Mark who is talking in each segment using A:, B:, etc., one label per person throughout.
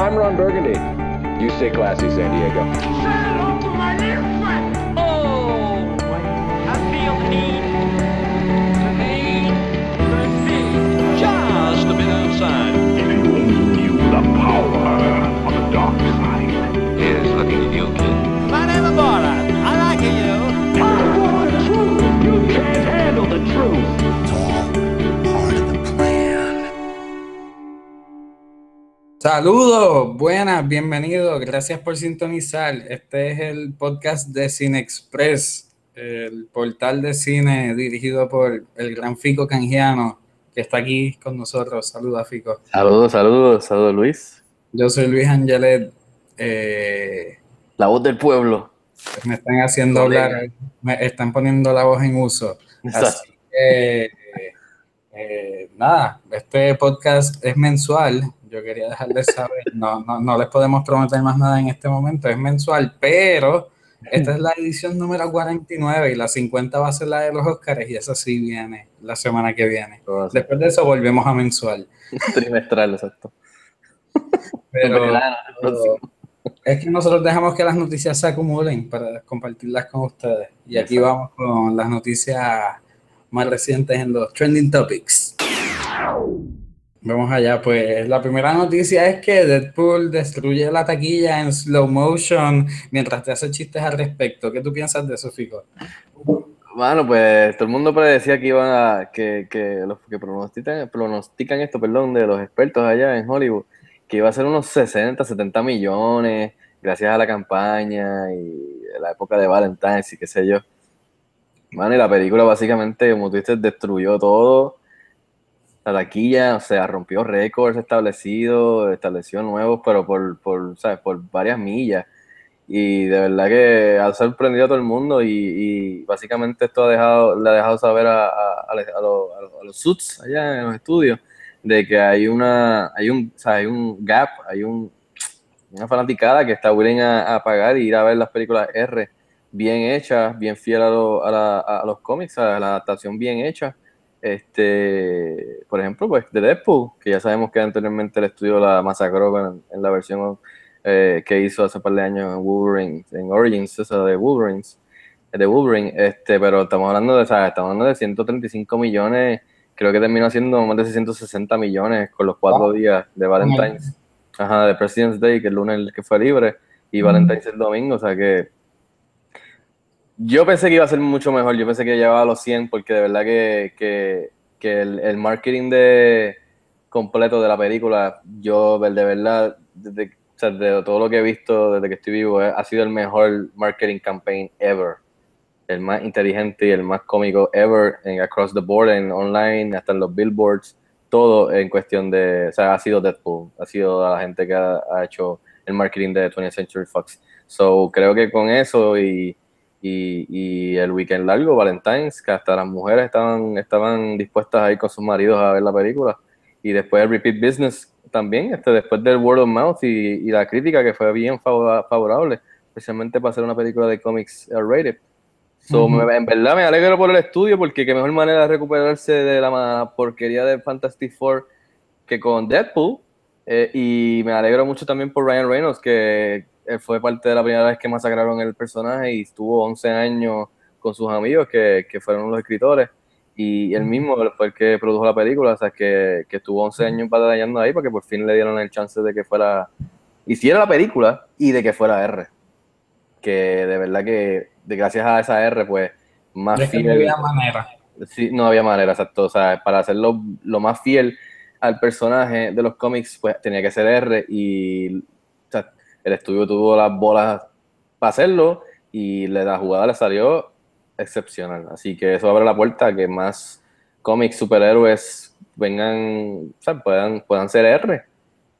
A: I'm Ron Burgundy. You stay classy, San Diego.
B: Oh, I feel the need, need, just a bit outside.
C: Saludos, buenas, bienvenidos, gracias por sintonizar. Este es el podcast de Cine Express, el portal de cine dirigido por el gran Fico Canjiano, que está aquí con nosotros. Saludos, Fico.
D: Saludos, saludos, saludos Luis.
C: Yo soy Luis Angelet. eh,
D: La voz del pueblo.
C: me están haciendo hablar, me están poniendo la voz en uso. Así que, eh, nada, este podcast es mensual. Yo quería dejarles saber, no, no, no les podemos prometer más nada en este momento, es mensual, pero esta es la edición número 49 y la 50 va a ser la de los Oscars y esa sí viene la semana que viene. Después de eso volvemos a mensual.
D: Trimestral, exacto.
C: Pero, es que nosotros dejamos que las noticias se acumulen para compartirlas con ustedes. Y aquí
D: Exacto.
C: vamos con las noticias más recientes en los trending topics. Vamos allá, pues la primera noticia es que Deadpool destruye la taquilla en slow motion mientras te hace chistes al respecto. ¿Qué tú piensas de eso, Fico?
D: Bueno, pues todo el mundo predecía que iban a, que, que los que pronostican, pronostican esto, perdón, de los expertos allá en Hollywood, que iba a ser unos 60, 70 millones, gracias a la campaña y la época de Valentine's y qué sé yo. Bueno, y la película básicamente, como tú dices, destruyó todo. La taquilla, o sea, rompió récords establecidos, estableció nuevos, pero por, por, ¿sabes? por varias millas. Y de verdad que ha sorprendido a todo el mundo y, y básicamente esto ha dejado, le ha dejado saber a, a- a a los- los- suits allá en los estudios de que hay una, hay un, o sea, hay un gap, hay un, una fanaticada que está willing a, pagar y ir a ver las películas R bien hechas, bien fiel a, lo- la- los cómics, a la adaptación bien hecha. Este, por ejemplo, pues de Deadpool, que ya sabemos que anteriormente el estudio la masacró en, en la versión eh, que hizo hace par de años en Wolverine, en Origins, esa de Wolverine, de Wolverine, este, pero estamos hablando de, o sea, estamos hablando de 135 millones, creo que terminó siendo más de 660 millones con los cuatro
C: Wow.
D: días de Valentine's, ajá, de President's Day, que el lunes que fue libre, y Valentine's el domingo, o sea que yo pensé que iba a ser mucho mejor, yo pensé que llevaba los 100 porque de verdad que, que, que el, el marketing de completo de la película, yo de verdad, desde, o sea, de todo lo que he visto desde que estoy vivo, ha sido el mejor marketing campaign ever. El más inteligente y el más cómico ever en across the board, en online, hasta en los billboards, todo en cuestión de, o sea, ha sido Deadpool, ha sido la gente que ha, ha hecho el marketing de 20th Century Fox. So, creo que con eso y, y, y el weekend largo, Valentine's, que hasta las mujeres estaban, estaban dispuestas a ir con sus maridos a ver la película. Y después el repeat business también, este, después del word of mouth y, y la crítica que fue bien favora- favorable, especialmente para hacer una película de cómics rated. So, me- en verdad me alegro por el estudio porque qué mejor manera de recuperarse de la porquería de Fantastic Four que con Deadpool. Eh, y me alegro mucho también por Ryan Reynolds, que fue parte de la primera vez que masacraron el personaje y estuvo 11 años con sus amigos, que, que fueron los escritores. Y él mismo fue el que produjo la película, o sea, que, que estuvo 11 años batallando ahí para que por fin le dieron el chance de que fuera, hiciera la película y de que fuera R. Que de verdad que, de gracias a esa R, pues, más
C: que no
D: fiel.
C: había manera.
D: Sí, no había manera, exacto. O sea, para hacerlo lo más fiel al personaje de los cómics, pues tenía que ser R y el estudio tuvo las bolas para hacerlo y la jugada le salió excepcional. Así que eso abre la puerta a que más cómics superhéroes vengan, o sea, puedan, puedan ser R.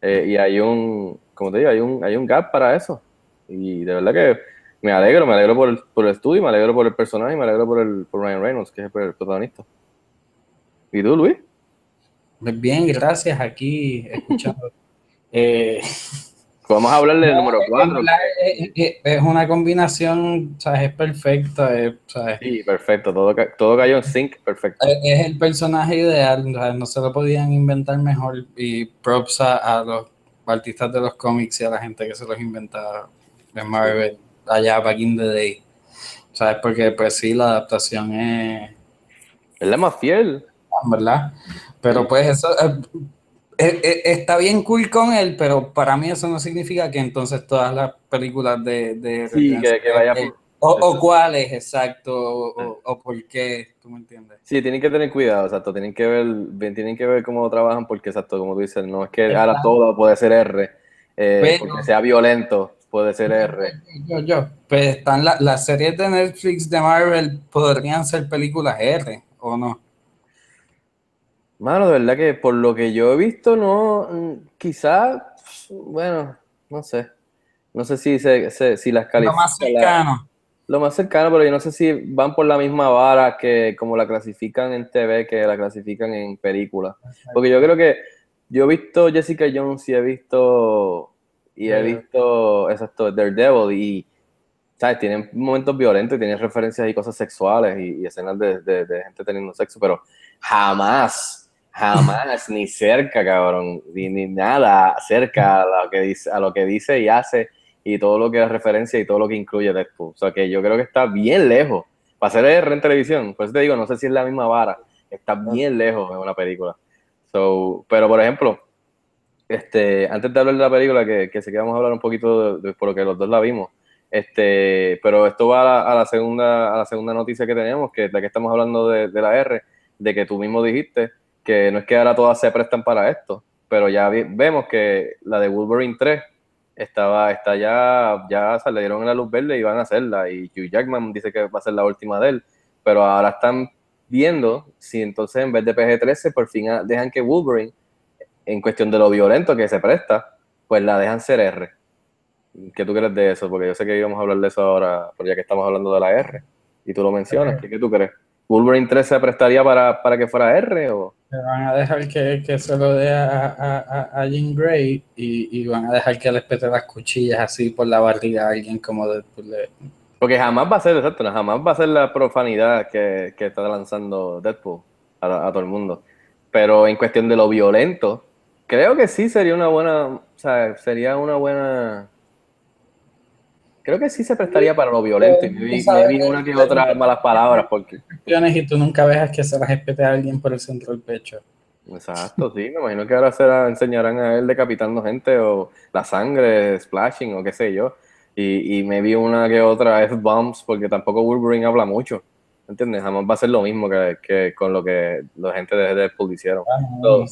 D: Eh, y hay un, como te digo, hay un, hay un gap para eso. Y de verdad que me alegro, me alegro por el, por el estudio, me alegro por el personaje y me alegro por, el, por Ryan Reynolds, que es el protagonista. ¿Y tú, Luis?
C: Pues Bien, gracias, aquí escuchando. Eh,
D: Vamos a hablarle del número
C: es que en
D: 4.
C: verdad es, una combinación, ¿sabes? Es perfecta, es, ¿sabes?
D: Sí, perfecto, todo, todo cayó en sync, perfecto.
C: Es- el personaje ideal, ¿sabes? no se lo podían inventar mejor y props a, a los, artistas de los cómics y a la gente que se los inventaba de Marvel allá back in the day. ¿Sabes? Porque pues sí, la adaptación es,
D: Es la más fiel.
C: ¿verdad? Pero pues eso eh, está bien cool con él, pero para mí eso no significa que entonces todas las películas de... de
D: Sí, que, que vaya.
C: eh, o, o cuáles, exacto, o, por qué, ¿tú me entiendes?
D: Sí, tienen que tener cuidado, exacto. Tienen que ver, tienen que ver cómo trabajan, porque exacto, como tú dices, no es que ahora todo puede ser R, eh,
C: Pero-
D: porque sea violento, puede ser R.
C: Yo, yo, pues están la- las series de Netflix de Marvel, podrían ser películas R, ¿o no?
D: Mano, de verdad que por lo que yo he visto, no, mm, quizá, bueno, no sé. No sé si, se, se- si las
C: Lo
D: califican.
C: más cercano.
D: Lo más cercano, pero yo no sé si van por la misma vara que como la clasifican en TV, que la clasifican en películas. Porque yo creo que yo he visto Jessica Jones y he visto y he visto exacto, Daredevil y sabes, tienen momentos violentos y tienen referencias y cosas sexuales y, y escenas de, de- de gente teniendo sexo, pero jamás, jamás, ni cerca, cabrón, ni, ni nada cerca a lo que dice, a lo que dice y hace y todo lo que es referencia y todo lo que incluye Deadpool. O sea que yo creo que está bien lejos. Para ser R en televisión, por eso te digo, no sé si es la misma vara, está bien lejos en una película. So, pero por ejemplo, este, antes de hablar de la película, que, que sé que vamos a hablar un poquito de, de- por lo que los dos la vimos, este, pero esto va a la, a la segunda, a la segunda noticia que tenemos, que la que estamos hablando de, de la R, de que tú mismo dijiste que no es que ahora todas se prestan para esto, pero ya vi- vemos que la de Wolverine 3 estaba, está ya, ya se le dieron la luz verde y van a hacerla, y Hugh Jackman dice que va a ser la última de él, pero ahora están viendo si entonces en vez de PG-13 por fin dejan que Wolverine, en cuestión de lo violento que se presta, pues la dejan ser R. ¿Qué tú crees de eso? Porque yo sé que íbamos a hablar de eso ahora, pero ya que estamos hablando de la R, y tú lo mencionas, ¿qué, qué tú crees? ¿Wolverine 3 se prestaría para, para que fuera R o...?
C: Que van a dejar que, que se lo dé a, a, a- Jean Grey y, y van a dejar que les pete las cuchillas así por la barriga a alguien como Deadpool. le-
D: Porque jamás va a ser, exacto, jamás va a ser la profanidad que, que está lanzando Deadpool a todo el mundo. Pero en cuestión de lo violento, creo que sí sería una buena, o sea, sería una buena... Creo que sí se prestaría para lo violento y maybe, maybe una que otra malas palabras, porque...
C: y tú nunca veas que se las espete a alguien por el centro del pecho.
D: Exacto, sí, me imagino que ahora se la enseñarán a él decapitando gente o la sangre, splashing o qué sé yo. Y, y maybe una que otra F-bombs, porque tampoco Wolverine habla mucho. ¿Entiendes? Jamás va a ser lo mismo que, que con lo que la gente de Deadpool hicieron.
C: No,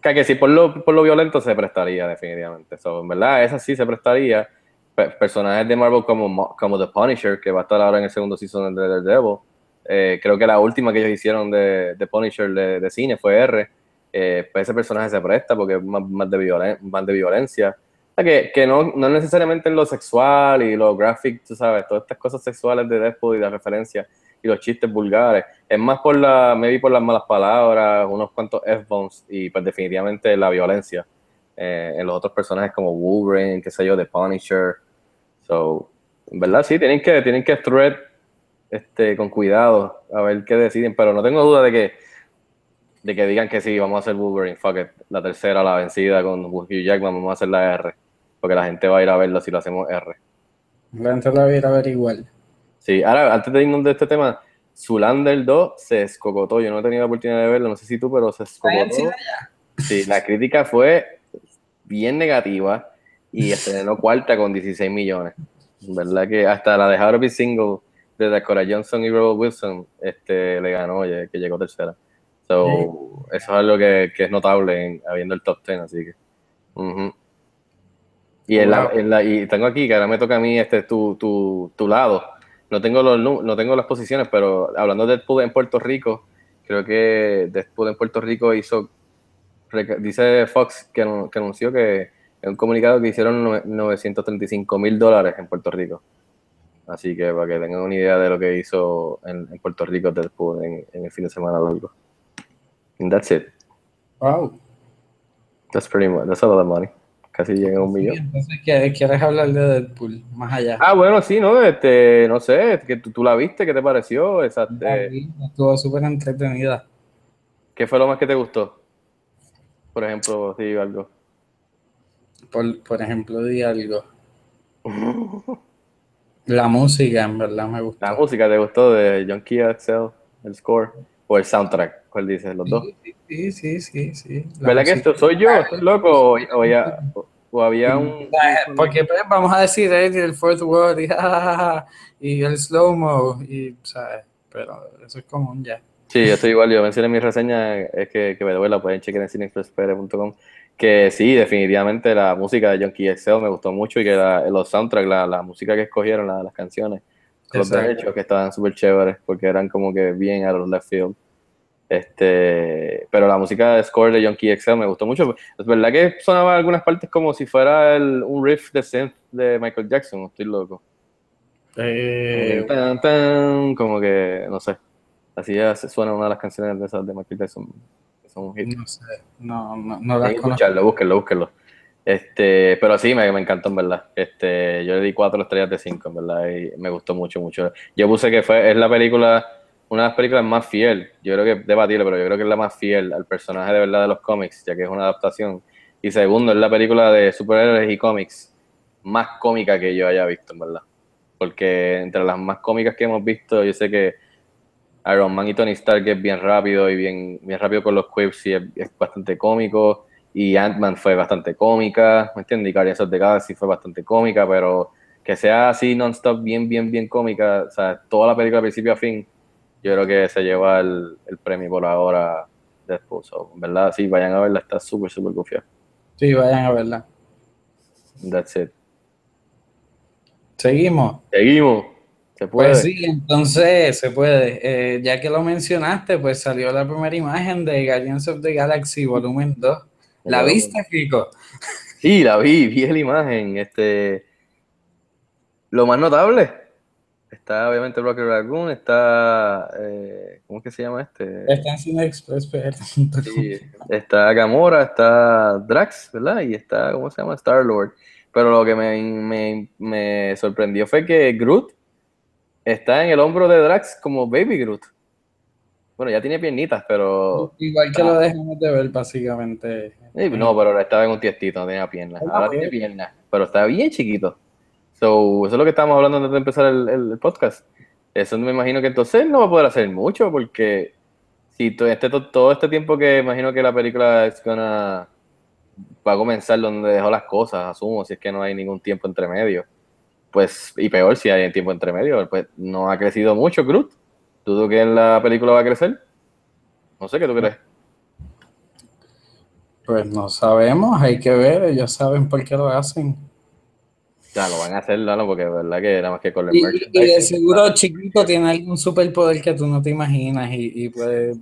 D: Que, que sí, por lo, por lo violento se prestaría, definitivamente. So, en verdad, esa sí se prestaría. Pe- personajes de Marvel como, Mo- como The Punisher, que va a estar ahora en el segundo season de Daredevil. Eh, creo que la última que ellos hicieron de, de Punisher de, de cine fue R. Eh, pues ese personaje se presta porque es más, más de, violen- más de violencia. O sea, que, que no, no necesariamente en lo sexual y lo graphic, tú sabes, todas estas cosas sexuales de Deadpool y de referencia y los chistes vulgares. Es más por la, maybe por las malas palabras, unos cuantos F-bombs y pues definitivamente la violencia eh, en los otros personajes como Wolverine, qué sé yo, The Punisher. So, en verdad sí, tienen que, tienen que thread este, con cuidado a ver qué deciden, pero no tengo duda de que de que digan que sí, vamos a hacer Wolverine, fuck it, la tercera, la vencida con Hugh Jackman, vamos a hacer la R, porque la gente va a ir a verla si lo hacemos R.
C: La gente la va a ir a ver igual.
D: Sí, ahora, antes de irnos de este tema, Zulander 2 se escocotó. Yo no he tenido la oportunidad de verlo, no sé si tú, pero se escocotó. Sí, la crítica fue bien negativa y estrenó cuarta con 16 millones. ¿Verdad que hasta la de Be Single de Dakota Johnson y Rebel Wilson este, le ganó, oye, que llegó tercera. So, eso es algo que, que es notable en, habiendo el top 10, así que. ujú. Y, en la- en la- y tengo aquí, que ahora me toca a mí este, tu, tu, tu lado. No tengo, los, no tengo las posiciones, pero hablando de Deadpool en Puerto Rico, creo que Deadpool en Puerto Rico hizo, dice Fox que, anu- que anunció que en un comunicado que hicieron nove- 935 mil dólares en Puerto Rico. Así que para que tengan una idea de lo que hizo en, en Puerto Rico Deadpool en, en el fin de semana largo. And that's it.
C: Wow.
D: That's pretty much, that's a lot of money. Casi llega a un millón.
C: Entonces, ¿qué- ¿quieres hablar de Deadpool más allá?
D: Ah, bueno, sí, ¿no? Este, no sé, que tú, tú la viste, ¿qué te pareció? Esa, eh,
C: Estuvo súper entretenida.
D: ¿Qué fue lo más que te gustó? Por ejemplo, sí, algo.
C: Por, por ejemplo, di algo. La música, en verdad, me gustó.
D: La música te gustó de John Key Excel, el score, o el soundtrack, ¿cuál dices? Los dos.
C: Sí, sí, sí, sí. La
D: ¿Verdad que esto soy yo? ¿Estoy loco? O, o ya- o- había un.
C: Porque pues, vamos a decir eh, el fourth word y, y el slow-mo, y, ¿sabes? Pero eso es común ya.
D: Sí, yo estoy igual. Yo mencioné en mi reseña, es que, que me duele, la pueden chequear en cinexpresspr.com. Que sí, definitivamente la música de John Key Excel me gustó mucho y que la- los soundtracks, la, la música que escogieron, la- las canciones, los derechos que estaban súper chéveres porque eran como que bien a los left field. Este, pero la música de score de John Key Excel me gustó mucho. Es verdad que sonaba en algunas partes como si fuera el- un riff de synth de Michael Jackson, estoy loco.
C: Eh,
D: Tan, tan, como que, no sé. Así ya se suena una de las canciones de esas de Michael Jackson. que son un hit.
C: no sé, no, no, no las
D: escucharlo, búsquenlo, búsquenlo. Este, pero sí, me, me encantó en verdad. Este, yo le di cuatro estrellas de cinco, en verdad, y me gustó mucho, mucho. Yo puse que fue, es la película, una de las películas más fiel, yo creo que es debatible, pero yo creo que es la más fiel al personaje de verdad de los cómics, ya que es una adaptación. Y segundo, es la película de superhéroes y cómics más cómica que yo haya visto, en verdad. Porque entre las más cómicas que hemos visto, yo sé que Iron Man y Tony Stark es bien rápido y bien, bien rápido con los quips y es, es bastante cómico. Y Ant-Man fue bastante cómica, ¿me entiendes? Y Guardians of the Galaxy fue bastante cómica, pero que sea así non-stop, bien, bien, bien cómica, o sea, toda la película de principio a fin, yo creo que se lleva el, el premio por ahora después. So, verdad, sí, vayan a verla, está súper, súper confiada.
C: Sí, vayan a verla.
D: That's it.
C: Seguimos.
D: Seguimos. Se puede.
C: Pues sí, entonces se puede. Eh, ya que lo mencionaste, pues salió la primera imagen de Guardians of the Galaxy Volumen 2. ¿La
D: Volumen.
C: viste, Kiko?
D: Sí, la vi, vi la imagen. Este, lo más notable, está obviamente Rocket Raccoon, está, eh, ¿cómo es que se llama este?
C: Está en cineexpress.com.
D: Sí, está Gamora, está Drax, ¿verdad? Y está, ¿cómo se llama? Star Lord. Pero lo que me, me, me sorprendió fue que Groot está en el hombro de Drax como Baby Groot. Bueno, ya tiene piernitas, pero
C: Igual que lo dejamos de ver, básicamente.
D: Sí, no, pero ahora estaba en un tiestito, no tenía piernas.
C: Ah,
D: Ahora tiene piernas, pero está bien chiquito. So, eso es lo que estábamos hablando antes de empezar el, el- podcast. Eso me imagino que entonces no va a poder hacer mucho porque si todo este, to- todo este tiempo que imagino que la película es gonna, va a comenzar donde dejó las cosas, asumo, si es que no hay ningún tiempo entre medio. Pues, y peor si hay tiempo entre medio, pues no ha crecido mucho Groot. ¿Dudo que en la película va a crecer? No sé qué tú crees.
C: Pues no sabemos, hay que ver, ellos saben por qué lo hacen.
D: Ya lo van a hacer, ¿no? porque es verdad que nada más que con el
C: Y, y de seguro chiquito tiene algún superpoder que tú no te imaginas y, y puede,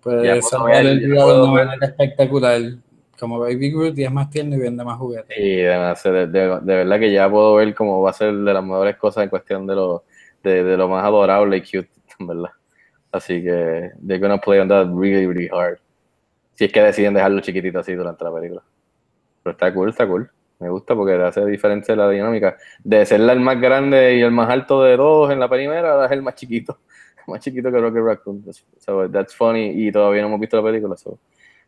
C: puede salvar
D: ver,
C: el día de una manera espectacular. Como Baby Groot y es más tierno y vende más juguetes.
D: Y de, de- verdad que ya puedo ver cómo va a ser de las mejores cosas en cuestión de lo, de, de lo más adorable y cute, en verdad. Así que they're gonna play on that really, really hard. Si es que deciden dejarlo chiquitito así durante la película. Pero está cool, está cool. Me gusta porque hace diferencia la dinámica. De ser el más grande y el más alto de todos en la primera, ahora es el más chiquito. Más chiquito que Rocket Raccoon. So, that's funny. Y todavía no hemos visto la película. So,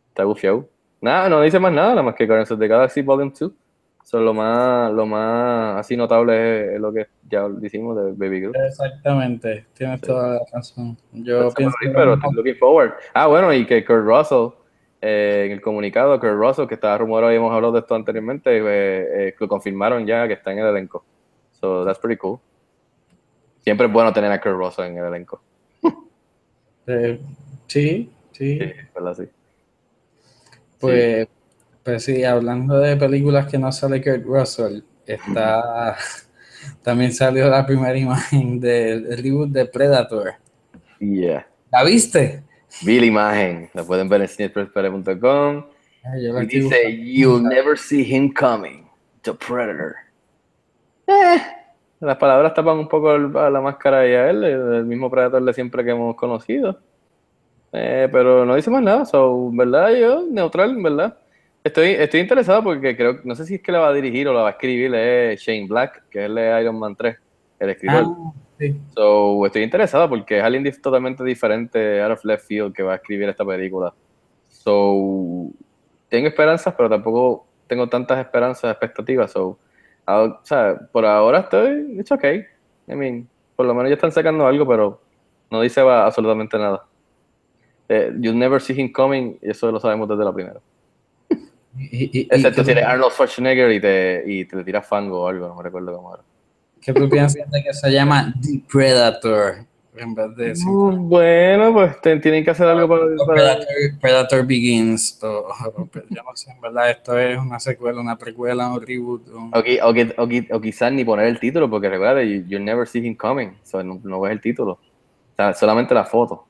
D: está gufiado. Nada, no dice más nada, nada más que Guardians of the Galaxy Volume 2. So, lo más, lo más así notable es, lo que ya decimos de Baby Groot.
C: Exactamente, tienes toda la razón. Yo pienso
D: pero looking forward. Ah, bueno, y que Kurt Russell, eh, en el comunicado, Kurt Russell, que estaba rumorado y hemos hablado de esto anteriormente, eh, eh, lo confirmaron ya que está en el elenco. So, that's pretty cool. Siempre es bueno tener a Kurt Russell en el elenco.
C: eh, sí, sí.
D: Sí, ¿verdad? Sí.
C: Pues, pues sí, hablando de películas que no sale Kurt Russell, está también salió la primera imagen del reboot de Predator.
D: Yeah.
C: ¿La viste?
D: Vi la imagen, la pueden ver en
C: la
D: Y dice, you'll never see him coming, the Predator. Eh, las palabras tapan un poco la máscara y a él, el mismo Predator de siempre que hemos conocido. Eh, pero no dice más nada, so, verdad, yo, neutral, verdad. Estoy, estoy interesado porque creo, no sé si es que la va a dirigir o la va a escribir es Shane Black, que es el de Iron Man 3, el escritor.
C: Ah, sí.
D: So, estoy interesado porque es alguien totalmente diferente, out of left field, que va a escribir esta película. So, tengo esperanzas, pero tampoco tengo tantas esperanzas, expectativas. So, o sea, por ahora estoy, it's okay. I mean, por lo menos ya están sacando algo, pero no dice absolutamente nada. Eh, you never see him coming, y eso lo sabemos desde la primera.
C: Y, y- y-
D: Excepto
C: ¿qué
D: si
C: tú-
D: eres Arnold Schwarzenegger y te, y te tiras fango o algo, no me recuerdo cómo era.
C: ¿Qué tú piensas de que se llama The Predator? En vez de
D: Mm, Bueno, pues te- tienen que hacer algo para... Para-
C: Predator, Predator Begins. o- o- yo no sé, en verdad, esto es una secuela, una precuela, un reboot.
D: O, qui- o qui- o qui- o quizás ni poner el título, porque recuerda, you, you never see him coming, so no, no ves el título. O sea, solamente la foto.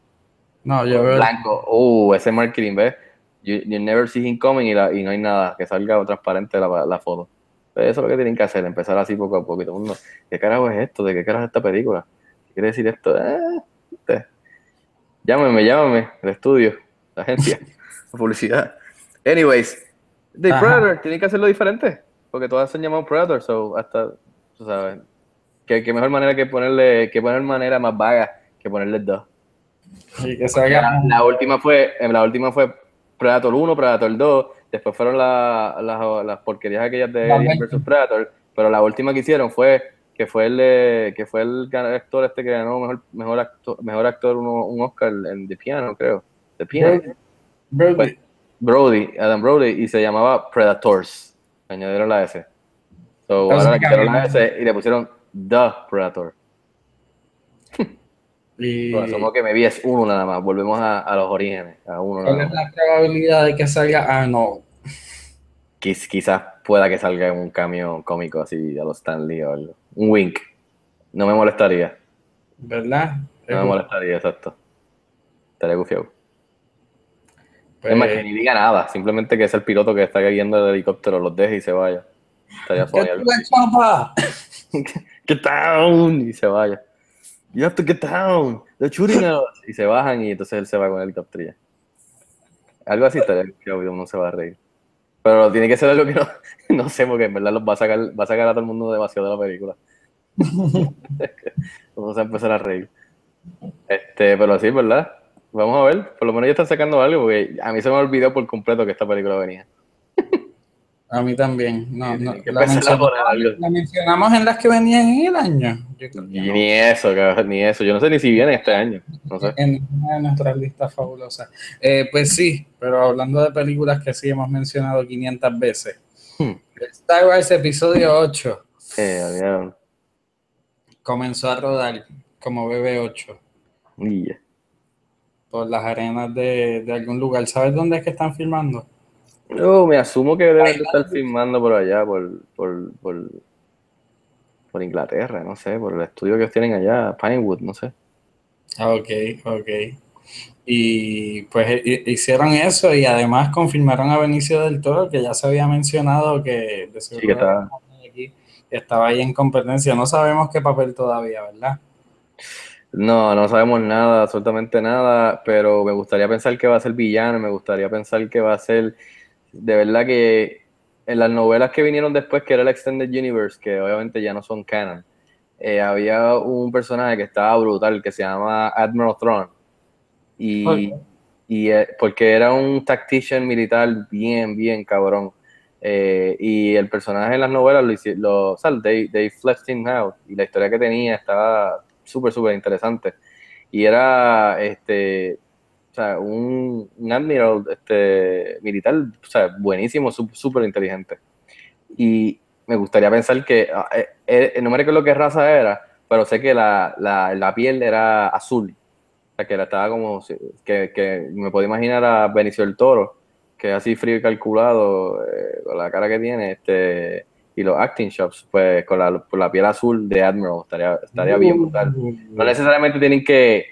C: No, yo veo.
D: Blanco, uh, ese marketing, ¿ves? You, you never see him coming y, la- y no hay nada, que salga transparente la, la foto. Pues eso es lo que tienen que hacer, empezar así poco a poco. Y todo el mundo, ¿qué carajo es esto? ¿De qué carajo es esta película? ¿Qué quiere decir esto? Eh, este. Llámame, llámame, el estudio, la agencia, la publicidad. Anyways, The
C: Ajá.
D: Predator, tienen que hacerlo diferente, porque todas se han llamado Predator, so hasta, tú sabes, que, que mejor manera que ponerle, que poner manera más vaga que ponerle dos.
C: Y que salga.
D: La, la última fue, eh, la última fue Predator 1, Predator 2, después fueron la- las- las porquerías aquellas de
C: La
D: Alien vs Predator, pero la última que hicieron fue que fue el de- que fue el actor este que ganó mejor mejor actor, mejor actor uno- un Oscar en The Piano, creo. The Piano.
C: Brody,
D: Pues, Brody, Adam Brody, y se llamaba Predators. Añadieron la S. So, ahora le quitaron la. S y le pusieron The Predator.
C: Y
D: Bueno, somos que me vi es uno nada más. Volvemos a, a los orígenes, a uno
C: ¿Cuál
D: nada
C: es la probabilidad de que salga Arnold?
D: Quiz- quizás pueda que salga en un cambio cómico así a los Stanley o algo. Un wink. No me molestaría.
C: ¿Verdad?
D: No me molestaría, exacto. Estaría gufiado.
C: Pues,
D: Es más, que ni diga nada. Simplemente que es el piloto que está guiando el helicóptero, los deje y se vaya. Estaría
C: ¿Qué
D: suave. Get down y se vaya. You have to get down. They're shooting us. Y se bajan y entonces él se va con el ya. Algo así estaría que uno se va a reír. Pero tiene que ser algo que no, sé, porque en verdad los va a sacar, va a sacar a todo el mundo demasiado de la película. Vamos a empezar a reír. Este, pero sí, ¿verdad? Vamos a ver. Por lo menos ya están sacando algo, porque a mí se me olvidó por completo que esta película venía.
C: A mí también. No, no, la, mencionamos, la en las que venían en el año. Yo no.
D: ni eso, cabrón, ni eso. Yo no sé ni si viene este año. No sé.
C: En una de nuestras listas fabulosas. Eh, pues sí, pero hablando de películas que sí hemos mencionado 500 veces.
D: Hmm.
C: Star Wars Episodio 8
D: Eh,
C: comenzó a rodar como BB8
D: y ya.
C: por las arenas de, de algún lugar. ¿Sabes dónde es que están filmando?
D: Yo me asumo que deben de estar filmando por allá, por, por, por, por Inglaterra, no sé, por el estudio que tienen allá, Pinewood, no sé.
C: Ah, Ok, ok. Y pues hi- hicieron eso y además confirmaron a Benicio del Toro que ya se había mencionado que de seguro
D: que estaba-
C: aquí, que estaba ahí en competencia. No sabemos qué papel todavía, ¿verdad?
D: No, no sabemos nada, absolutamente nada, pero me gustaría pensar que va a ser villano, me gustaría pensar que va a ser, de verdad que en las novelas que vinieron después, que era el Extended Universe, que obviamente ya no son canon, eh, había un personaje que estaba brutal, que se llama Admiral Thrawn, y, y eh, porque era un tactician militar bien, bien cabrón, Eh, y el personaje en las novelas lo, hici- lo o sea, they, they fleshed him out, y la historia que tenía estaba súper, súper interesante. Y era, este, o sea, un, un admiral este, militar, o sea, buenísimo, sú- súper inteligente. Y me gustaría pensar que, ah, eh, eh, no me recuerdo qué raza era, pero sé que la, la, la piel era azul. O sea, que era, estaba como, que, que me puedo imaginar a Benicio del Toro, que es así frío y calculado, eh, con la cara que tiene, este, y los acting shops, pues con la, con la piel azul de Admiral, estaría, estaría bien brutal. No necesariamente tienen que.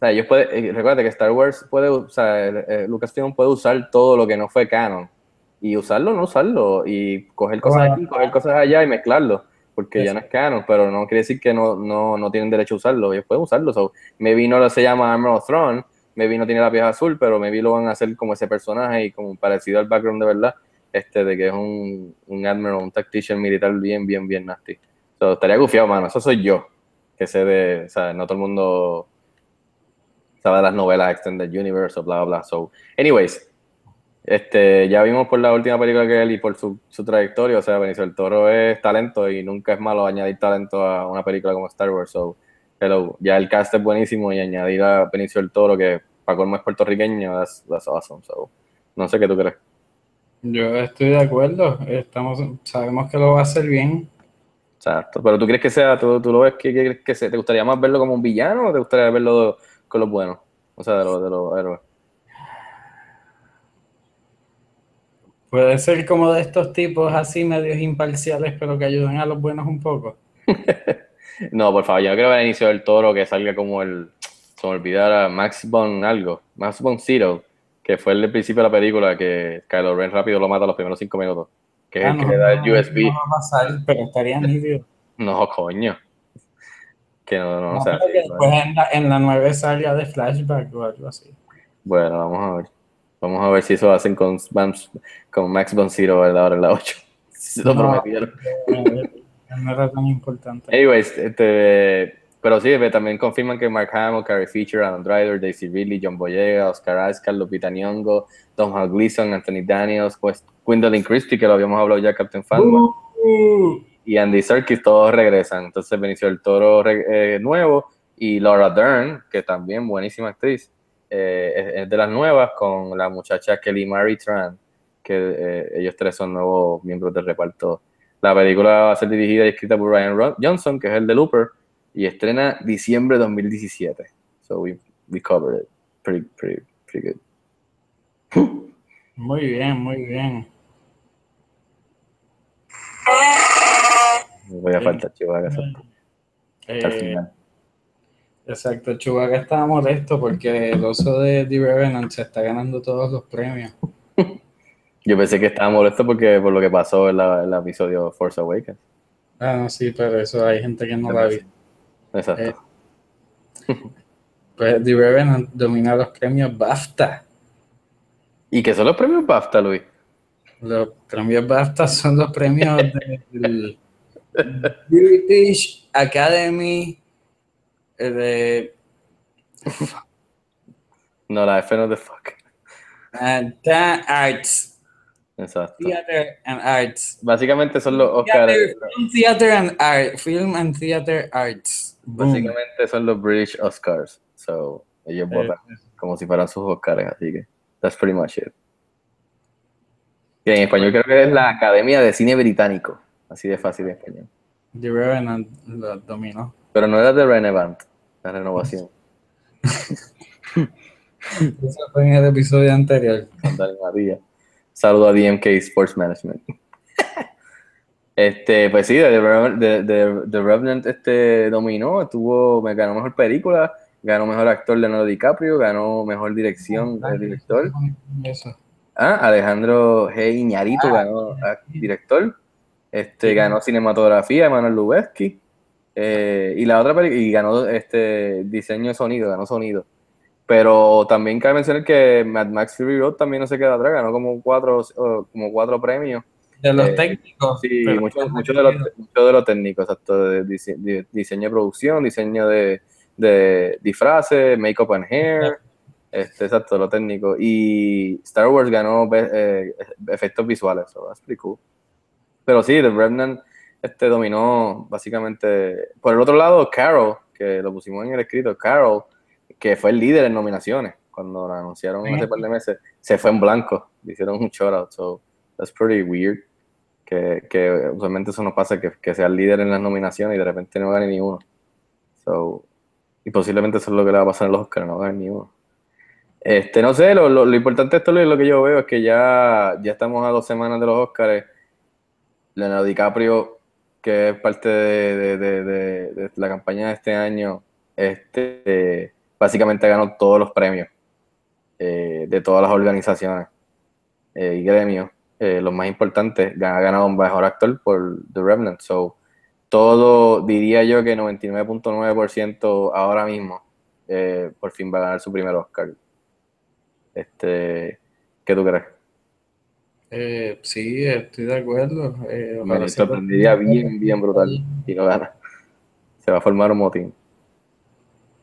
D: O sea, ellos pueden. eh, Recuerda que Star Wars puede. O sea, eh, Lucasfilm puede usar todo lo que no fue canon. Y usarlo, no usarlo. Y coger cosas aquí, coger cosas allá y mezclarlo. Porque ya no es canon, pero no quiere decir que no, no, no tienen derecho a usarlo. Ellos pueden usarlo. So, maybe no se llama Armor of Throne. Maybe no tiene la pieza azul, pero maybe lo van a hacer como ese personaje y como parecido al background de verdad. Este, de que es un, un admiral, un tactician militar bien, bien, bien nasty. So, estaría gufiado, mano. Eso soy yo que sé de, o sea, no todo el mundo sabe de las novelas Extended Universe o bla, bla, bla. So, anyways, Este, ya vimos por la última película que él y por su, su trayectoria, o sea, Benicio del Toro es talento y nunca es malo añadir talento a una película como Star Wars. So, hello, ya el cast es buenísimo y añadir a Benicio del Toro, que para colmo es puertorriqueño, that's, that's awesome. So, no sé qué tú crees.
C: Yo estoy de acuerdo. Estamos, sabemos que lo va a hacer bien.
D: Exacto. Pero tú crees que sea, tú, tú lo ves que, que, ¿te gustaría más verlo como un villano o te gustaría verlo con los buenos? O sea, de los, de los héroes.
C: Puede ser como de estos tipos así medios imparciales, pero que ayuden a los buenos un poco.
D: No, por favor, yo no quiero ver el inicio del toro que salga como el. Se me olvidara Max Von algo. Max Von Zero, que fue el del principio de la película que Kylo Ren rápido lo mata a los primeros cinco minutos. Que es
C: Ah,
D: el
C: no,
D: que le da el
C: no,
D: USB.
C: no va a pasar, pero estaría nítido.
D: No, coño. Que no, no,
C: No,
D: sea,
C: pero que
D: sí,
C: después en la, en la 9 salga de flashback o algo así.
D: Bueno, vamos a ver. Vamos a ver si eso hacen con, Max- con Max Von Zero ¿verdad? ahora en la 8. Si lo
C: No.
D: prometieron.
C: Eh, No era tan importante.
D: Anyways, este, pero sí, también confirman que Mark Hamill, Carrie Fisher, Adam Driver, Daisy Ridley, John Boyega, Oscar Isaac, Lupita Nyong'o, Tom Hal Gleason, Anthony Daniels, pues, Gwendolyn Christie, que lo habíamos hablado ya, Captain Fanboy,
C: Uh,
D: y Andy Serkis, todos regresan. Entonces Benicio del Toro eh, nuevo y Laura Dern, que también buenísima actriz, eh, es, de las nuevas con la muchacha Kelly Marie Tran, que eh, ellos tres son nuevos miembros del reparto. La película va a ser dirigida y escrita por Ryan Johnson, que es el de Looper, y estrena diciembre de 2017. So we, we covered it. Pretty, pretty, pretty good.
C: muy bien, muy bien.
D: Voy a faltar, Chihuahua. exacto, Al
C: Eh,
D: final.
C: exacto, Chewbacca estaba molesto porque el oso de The Revenant se está ganando todos los premios.
D: Yo pensé que estaba molesto porque por lo que pasó en la- el episodio Force Awakens.
C: Ah, no, sí, pero eso hay gente que no la ha visto.
D: Exacto.
C: Eh, Pues The Revenant domina los premios BAFTA.
D: ¿Y qué son los premios BAFTA, Luis?
C: Los premios BAFTA son los premios del British Academy eh, de
D: No, la F no es de fuck.
C: uh, Ta- Arts,
D: Exacto.
C: Theater and Arts.
D: Básicamente son los Oscars.
C: Theater, film, theater and Art, Film and Theater Arts. Boom.
D: Básicamente son los British Oscars. So, ellos
C: Eh,
D: votan como si fueran sus Oscars, así que that's pretty much it. Y en español creo que es la Academia de Cine Británico. Así de fácil en español.
C: The Revenant lo dominó.
D: Pero no era de Renevant, la renovación.
C: Eso fue en el episodio anterior.
D: María. Saludo a DMK Sports Management. Este, pues sí, The Revenant, The- The- The Revenant, este, dominó, tuvo, me ganó mejor película, ganó mejor actor Leonardo DiCaprio, ganó mejor dirección del director.
C: Eso.
D: Ah, Alejandro G. Iñárritu ganó a director. Este, ganó cinematografía, Emanuel Lubezki. Eh, y la otra película, y ganó este diseño de sonido, ganó sonido. Pero también cabe mencionar que Mad Max Fury Road también no se queda atrás, ganó como cuatro, como cuatro premios.
C: De los
D: Eh,
C: técnicos.
D: Sí, muchos mucho de, mucho de los técnicos, exacto, de dise- de diseño de producción, diseño de, de disfraces, make-up and hair, este, exacto, lo técnico. Y Star Wars ganó eh, efectos visuales, so that's pretty cool. Pero sí, The Remnant este, dominó básicamente. Por el otro lado, Carol, que lo pusimos en el escrito, Carol, que fue el líder en nominaciones cuando la anunciaron hace par de meses, se fue en blanco, le hicieron un shout out, so that's pretty weird. Que, que usualmente eso no pasa, que, que sea el líder en las nominaciones y de repente no gane ni uno. So, y posiblemente eso es lo que le va a pasar en los Oscars, no gane ni uno. Este, no sé, lo, lo, lo importante de esto, Luis, lo que yo veo es que ya, ya estamos a dos semanas de los Oscars. Leonardo DiCaprio, que es parte de, la campaña de este año, este, básicamente ganó todos los premios eh, de todas las organizaciones eh, y gremios, eh, los más importantes, ha ganado un mejor actor por The Revenant. So, todo, diría yo que 99.9% ahora mismo, por fin va a ganar su primer Oscar. Este, ¿Qué tú crees?
C: Eh, sí, estoy de acuerdo. Eh,
D: Me sorprendería bien, bien brutal si no gana. Se va a formar un motín.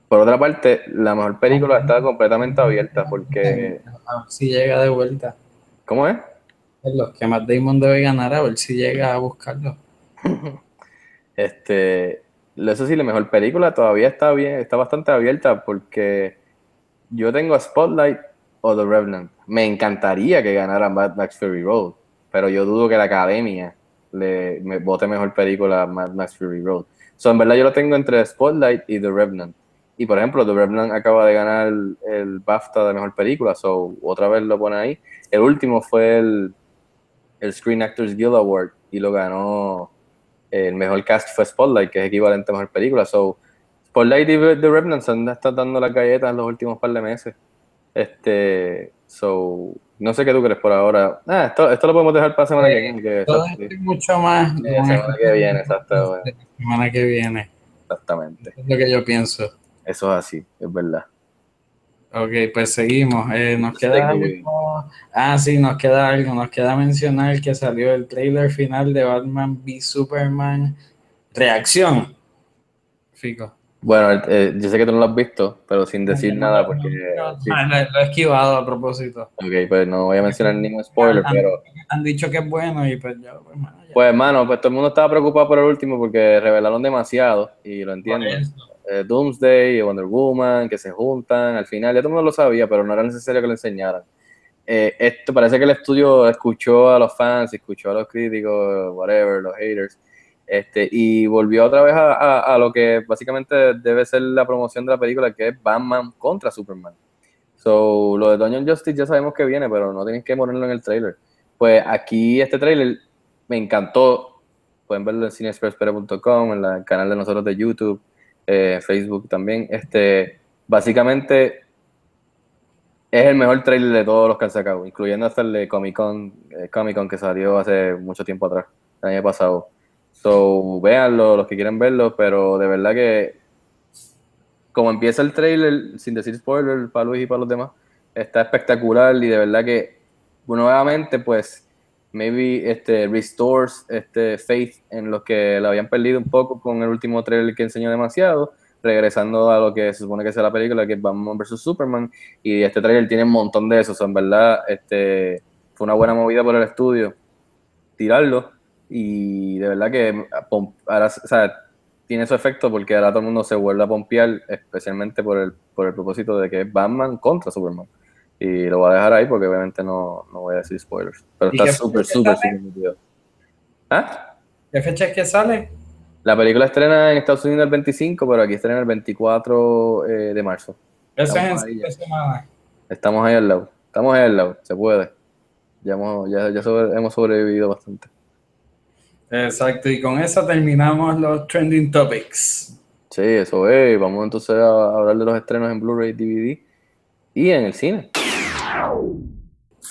D: Por otra parte, la mejor película está completamente abierta porque
C: A ver si llega de vuelta.
D: ¿Cómo es?
C: Los que Matt Damon debe ganar a ver si llega a buscarlo.
D: Este, eso sí, la mejor película todavía está bien, está bastante abierta porque yo tengo a Spotlight The Revenant. Me encantaría que ganara Mad Max Fury Road, pero yo dudo que la academia le vote mejor película a Mad Max Fury Road. So, en verdad yo lo tengo entre Spotlight y The Revenant. Y por ejemplo, The Revenant acaba de ganar el, el BAFTA de mejor película, so otra vez lo pone ahí. El último fue el, el Screen Actors Guild Award y lo ganó el mejor cast fue Spotlight, que es equivalente a mejor película. So, Spotlight y The Revenant se han estado dando las galletas en los últimos par de meses. Este, so, no sé qué tú crees por ahora. Ah, esto, esto lo podemos dejar para la semana que viene. Que,
C: Todo
D: exacto,
C: esto y mucho más.
D: sí, la semana que viene, exacto, bueno,
C: La semana que viene.
D: exactamente.
C: Es lo que yo pienso.
D: Eso es así, es verdad.
C: Ok, pues seguimos. Eh, nos queda algo. Ah, sí, nos queda algo. Nos queda mencionar que salió el trailer final de Batman v Superman. Reacción. Fico.
D: Bueno, eh, yo sé que tú no lo has visto, pero sin decir nada, porque. sí.
C: Ah, lo, lo he esquivado a propósito.
D: Ok, pues no voy a mencionar ningún spoiler,
C: Han-
D: pero.
C: Han dicho que es bueno y pues yo, pues, mano, ya.
D: Pues, hermano, pues todo el mundo estaba preocupado por el último porque revelaron demasiado, y lo
C: eso.
D: eh, Doomsday y Wonder Woman, que se juntan, al final ya todo el mundo lo sabía, pero no era necesario que lo enseñaran. Eh, esto parece que el estudio escuchó a los fans, escuchó a los críticos, whatever, los haters, este, y volvió otra vez a, a- lo que básicamente debe ser la promoción de la película, que es Batman contra Superman. So, lo de Dungeon Justice ya sabemos que viene, pero no tienen que ponerlo en el trailer. Pues aquí este trailer me encantó. Pueden verlo en cineexpresspere.com, en el canal de nosotros de YouTube, eh, Facebook también. Este, básicamente es el mejor trailer de todos los que han sacado, incluyendo hasta el de Comic Con, eh, Comic Con que salió hace mucho tiempo atrás, el año pasado. So, véanlo, los que quieran verlo, pero de verdad que como empieza el trailer, sin decir spoiler para Luis y para los demás, está espectacular y de verdad que nuevamente pues maybe este restores este faith en los que lo habían perdido un poco con el último trailer que enseñó demasiado, regresando a lo que se supone que sea la película que es Batman vs Superman y este trailer tiene un montón de eso, en verdad este fue una buena movida por el estudio tirarlo y de verdad que ahora, o sea, tiene su efecto porque ahora todo el mundo se vuelve a pompear, especialmente por el, por el propósito de que es Batman contra Superman. Y lo voy a dejar ahí porque obviamente no, no voy a decir spoilers. Pero
C: ¿Y
D: está súper, súper, súper metido. ¿Ah?
C: ¿Qué fecha es que sale?
D: La película estrena en Estados Unidos el 25, pero aquí estrena el 24 eh, de marzo.
C: Eso es en
D: Estamos ahí. Estamos ahí al lado. Estamos ahí al lado. Se puede. Ya hemos, ya, ya sobre- hemos sobrevivido bastante.
C: Exacto, y con eso terminamos los trending topics.
D: Sí, eso es. Vamos entonces a hablar de los estrenos en Blu-ray, DVD y en el cine.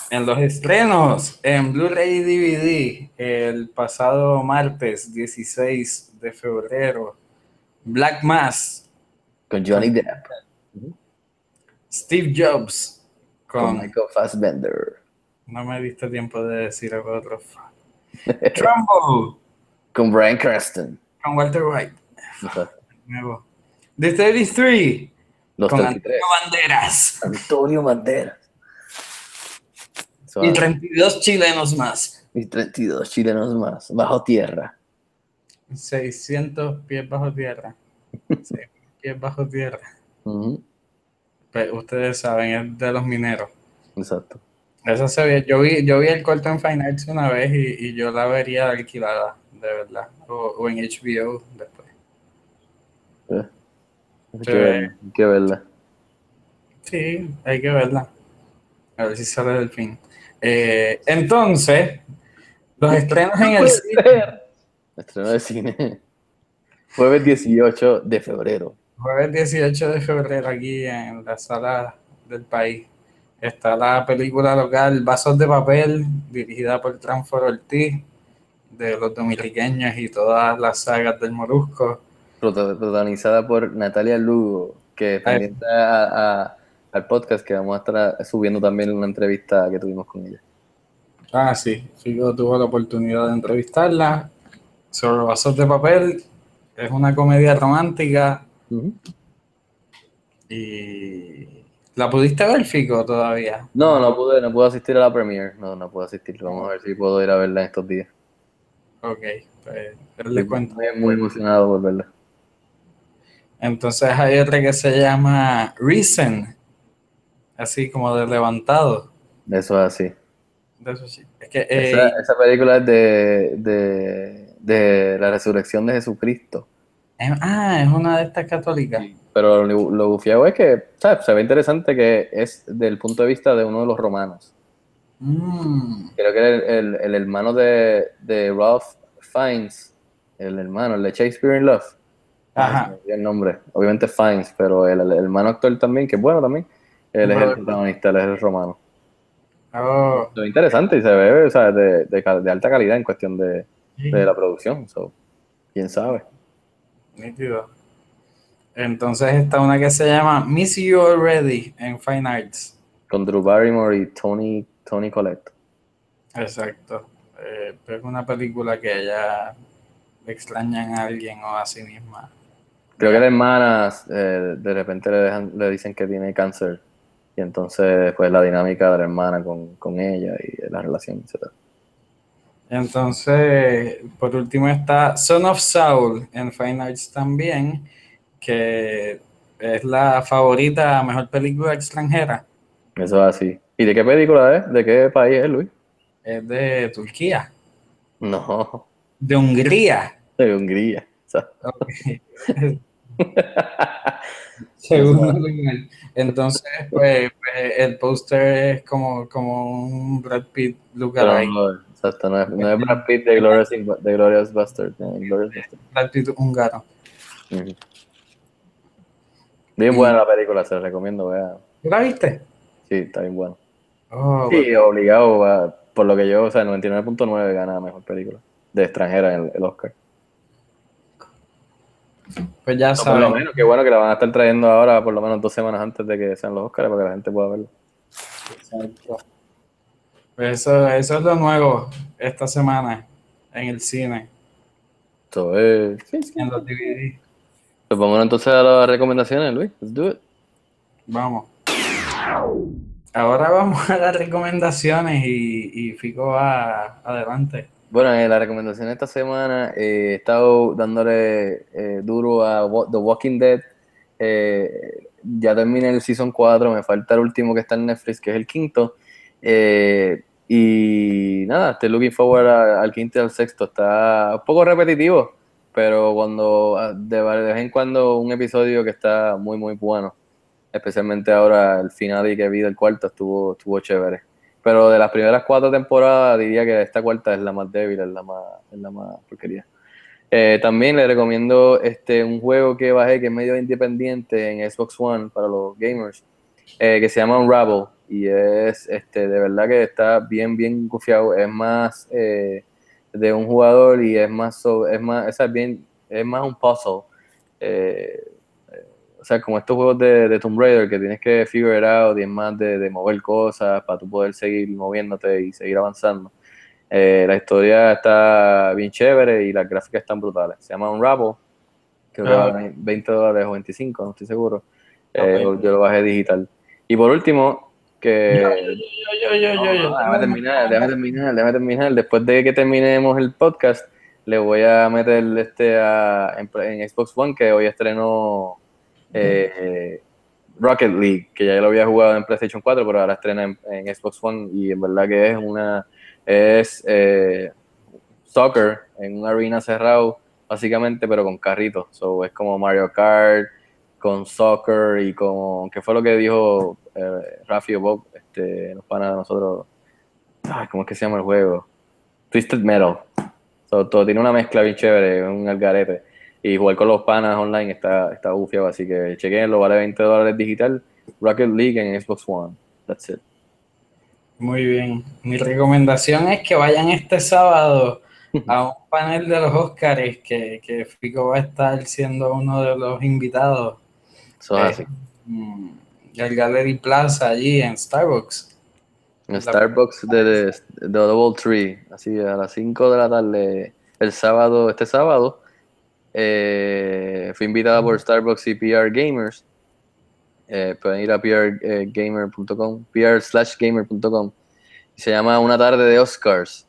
C: En los estrenos en Blu-ray y DVD, el pasado martes 16 de febrero, Black Mass,
D: Con Johnny Depp.
C: Steve Jobs,
D: Con
C: con,
D: Michael Fassbender.
C: no me diste tiempo de decir el otro, Trumbo,
D: Con Brian Cranston.
C: con Walter White, nuevo. The 33,
D: Los
C: con
D: 33.
C: Antonio Banderas,
D: Antonio Banderas.
C: Y
D: va.
C: 32 chilenos más.
D: Y 32 chilenos más. Bajo tierra.
C: 600 pies bajo tierra. 600 pies bajo tierra.
D: Ujú,
C: Pues ustedes saben, es de los mineros.
D: Exacto.
C: Eso se ve. Yo vi, yo vi el corto en Fine Arts una vez y, y yo la vería alquilada, de verdad. O, o en HBO después.
D: Eh, Hay que verla.
C: Sí, hay que verla. A ver si sale del fin. Eh, entonces, los estrenos en el cine.
D: Estreno de cine. Jueves 18 de febrero.
C: Jueves 18 de febrero aquí en la sala del país está la película local Vasos de Papel, dirigida por Transfor Ortiz, de los dominicanos y todas las sagas del Molusco.
D: prota- protagonizada por Natalia Lugo, que a- a- al podcast que vamos a estar subiendo también una entrevista que tuvimos con ella.
C: Ah, sí, Figo tuvo la oportunidad de entrevistarla sobre Vasos de Papel. Es una comedia romántica y ¿La pudiste ver, Fico, todavía?
D: No, no pude, no pude asistir a la premiere. No, no pude asistir. Vamos a ver si puedo ir a verla en estos días.
C: Ok, pues él le cuento.
D: Estoy muy emocionado por verla.
C: Entonces hay otra que se llama Reason, así como de levantado.
D: Eso es así.
C: De eso sí. Es que, eh,
D: Esa, esa película es de, de, de la resurrección de Jesucristo.
C: es- ah, es una de estas católicas.
D: Pero lo, lo bufiado es que, ¿sabes? Se ve interesante que es del punto de vista de uno de los romanos.
C: Mm,
D: Creo que el, el, el hermano de, de Ralph Fiennes, el hermano, el de Shakespeare in Love.
C: Ajá.
D: El nombre. Obviamente Fiennes, pero el, el hermano actor también, que es bueno también, él es el protagonista, él es el romano.
C: Oh,
D: ve interesante y se ve, o sea, de, de, de alta calidad en cuestión de, de la producción. So, ¿Quién sabe?
C: nítido. Entonces está una que se llama Miss You Already en Fine Arts.
D: Con Drew Barrymore y Tony, Tony Collette.
C: Exacto. Eh, pero es una película que ella extrañan a alguien o a sí misma.
D: Creo que la hermana eh, de repente le, dejan, le dicen que tiene cáncer. Y entonces, pues la dinámica de la hermana con, con ella y la relación, etc.
C: Entonces, por último está Son of Saul en Fine Arts también, que es la favorita mejor película extranjera.
D: Eso es así. ¿Y de qué película es? ¿De qué país es, Luis?
C: Es de Turquía,
D: No,
C: de Hungría.
D: de Hungría.
C: Segundo lugar. Entonces, pues, pues, el póster es como, como un Brad Pitt lookalike.
D: no, exacto, no es, no es Brad Pitt de Glorious, de Glorious Bastard. no, Glorious Bastard.
C: Brad Pitt húngaro.
D: Bien buena la película, se la recomiendo, vea.
C: ¿Tú la viste?
D: Sí, está bien buena.
C: Oh,
D: Sí, obligado, por lo que yo, o sea, 99.9 gana mejor película de extranjera en el, el Oscar.
C: pues ya
D: No, por lo
C: saben.
D: menos, qué bueno que la van a estar trayendo ahora, por lo menos dos semanas antes de que sean los Oscars, para que la gente pueda verlo.
C: Exacto. Pues eso, eso es lo nuevo esta semana en el cine,
D: Eso es.
C: En los DVD.
D: Pues vámonos entonces a las recomendaciones, Luis. Let's do it.
C: Vamos. Ahora vamos a las recomendaciones y, y Fico va adelante.
D: Bueno, en la recomendación de esta semana eh, he estado dándole eh, duro a The Walking Dead. Eh, ya terminé el Season 4, me falta el último que está en Netflix, que es el quinto. Eh, y nada, estoy looking forward a- al quinto y al sexto. Está un poco repetitivo, pero cuando ah, de, vez en cuando un episodio que está muy, muy bueno. Especialmente ahora el final y que vi del cuarto estuvo, estuvo chévere. Pero de las primeras cuatro temporadas diría que esta cuarta es la más débil, es la más, es la más porquería. Eh, también le recomiendo este, un juego que bajé que es medio independiente en Xbox One para los gamers, eh, que se llama Unravel. Y es este, de verdad que está bien, bien confiado. Es más eh, de un jugador y es más, es más, es bien, es más un puzzle. Eh, o sea, como estos juegos de, de Tomb Raider que tienes que figure out y es más de, de mover cosas para tú poder seguir moviéndote y seguir avanzando. Eh, la historia está bien chévere y las gráficas están brutales. Se llama Unravel, creo que
C: Ah.
D: vale 20 dólares o 25, no estoy seguro. Eh. Yo lo bajé digital. Y por último, que...
C: Yo, yo, yo, yo, yo.
D: No, déjame terminar, déjame terminar, déjame terminar. Después de que terminemos el podcast, le voy a meter este a, en, en Xbox One, que hoy estrenó eh, Rocket League, que ya lo había jugado en PlayStation 4, pero ahora estrena en, en Xbox One y en verdad que es una es eh, soccer en una arena cerrado, básicamente, pero con carritos. So, es como Mario Kart, con soccer y con, ¿qué fue lo que dijo eh, Rafi o Bob, este, los panas de nosotros? Ay, ¿Cómo es que se llama el juego? Twisted Metal. So, todo tiene una mezcla bien chévere, un algarete. Y jugar con los panas online está, está bufiado, así que chequenlo, vale 20 dólares digital. Rocket League en Xbox One. That's it.
C: Muy bien. Mi recomendación es que vayan este sábado a un panel de los Óscares que, que Fico va a estar siendo uno de los invitados.
D: Eso es
C: Eh,
D: así.
C: mm, El Gallery Plaza allí en Starbucks.
D: En Starbucks de, de, de Double Tree, así a las 5 de la tarde, el sábado, este sábado, eh, fui invitada por Starbucks y PR Gamers eh, pueden ir a prgamer.com, pr slash gamer.com. Se llama Una tarde de Oscars,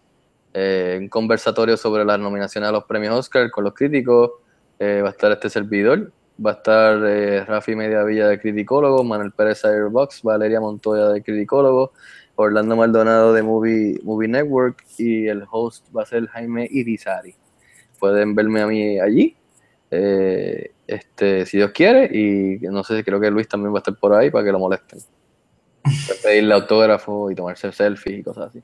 D: eh, un conversatorio sobre las nominaciones a los premios Oscar con los críticos. Va a estar este servidor, va a estar eh, Rafi Mediavilla de criticólogo, Manuel Pérez Airbox, Valeria Montoya de criticólogo, Orlando Maldonado de Movie, Movie Network y el host va a ser Jaime Irizarry. Pueden verme a mí allí, eh, este, si Dios quiere, y no sé, creo que Luis también va a estar por ahí para que lo molesten. Para pedirle autógrafo y tomarse selfies y cosas así.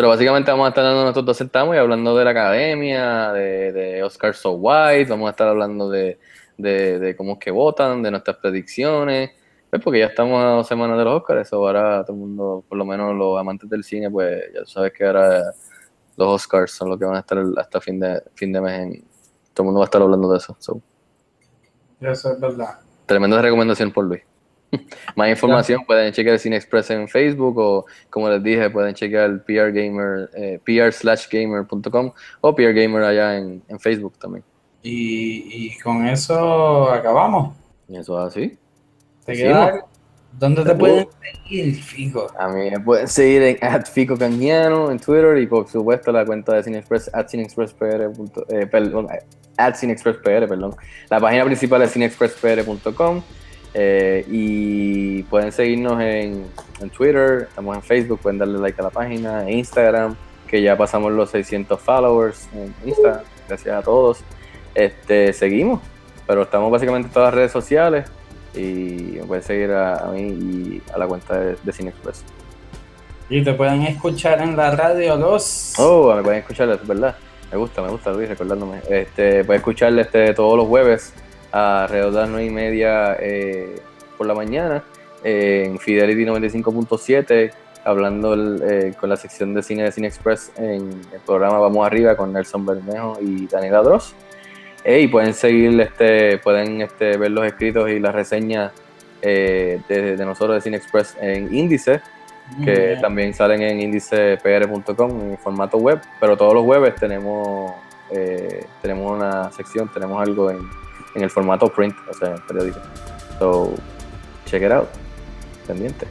D: Pero básicamente vamos a estar dando nosotros dos centavos y hablando de la academia, de, de Oscar So White, vamos a estar hablando de, de, de cómo es que votan, de nuestras predicciones, pues porque ya estamos a dos semanas de los Oscars, eso ahora todo el mundo, por lo menos los amantes del cine, pues ya sabes que ahora los Oscars son los que van a estar hasta fin de, fin de mes, en- todo el mundo va a estar hablando de eso. so,
C: Eso es verdad.
D: Tremenda recomendación por Luis. Más información pueden chequear Cine Express en Facebook o como les dije pueden chequear PR Gamer, eh, pr slash gamer.com o PR Gamer allá en, en Facebook también.
C: Y, y con eso acabamos.
D: Y eso es así.
C: ¿Te queda. ¿Dónde te
D: Uh.
C: pueden seguir, fijo?
D: A mí me pueden seguir en at Fico en Twitter y por supuesto la cuenta de Cine Express at cinexpresspr. eh, perdón, eh, at cinexpresspr, perdón. La página principal es cinexpresspr.com eh, y pueden seguirnos en, en Twitter, estamos en Facebook, pueden darle like a la página, en Instagram, que ya pasamos los 600 followers en Instagram, gracias a todos. Este, seguimos, pero estamos básicamente en todas las redes sociales y me pueden seguir a, a mí y a la cuenta de, de Cine Express.
C: Y te pueden escuchar en la radio los...
D: Oh, me pueden escuchar, es verdad. Me gusta, me gusta Luis, recordándome. Este, pueden escuchar este, todos los jueves alrededor de las 9 y media eh, por la mañana eh, en Fidelity 95.7, hablando el, eh, con la sección de cine de Cine Express en el programa Vamos Arriba con Nelson Bermejo y Daniela Dross. Eh, y pueden seguir, este, pueden este, ver los escritos y las reseñas eh, de, de nosotros de Cine Express en Índice, que
C: Bien.
D: también salen en índicepr.com en formato web, pero todos los jueves tenemos eh, tenemos una sección, tenemos algo en, en el formato print, o sea, en el periódico. So, check it out, pendiente.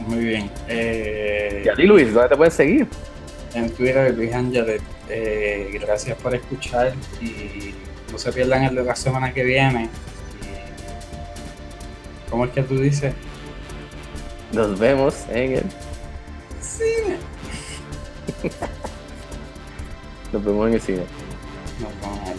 C: Muy bien. Eh,
D: Y a ti, Luis, ¿dónde te pueden seguir?
C: en Twitter, Luis Ángeles, eh, gracias por escuchar y no se pierdan el de la semana que viene. ¿Cómo es que tú dices?
D: Nos vemos en el.
C: Cine.
D: Nos vemos en el cine.
C: Nos vamos a ver.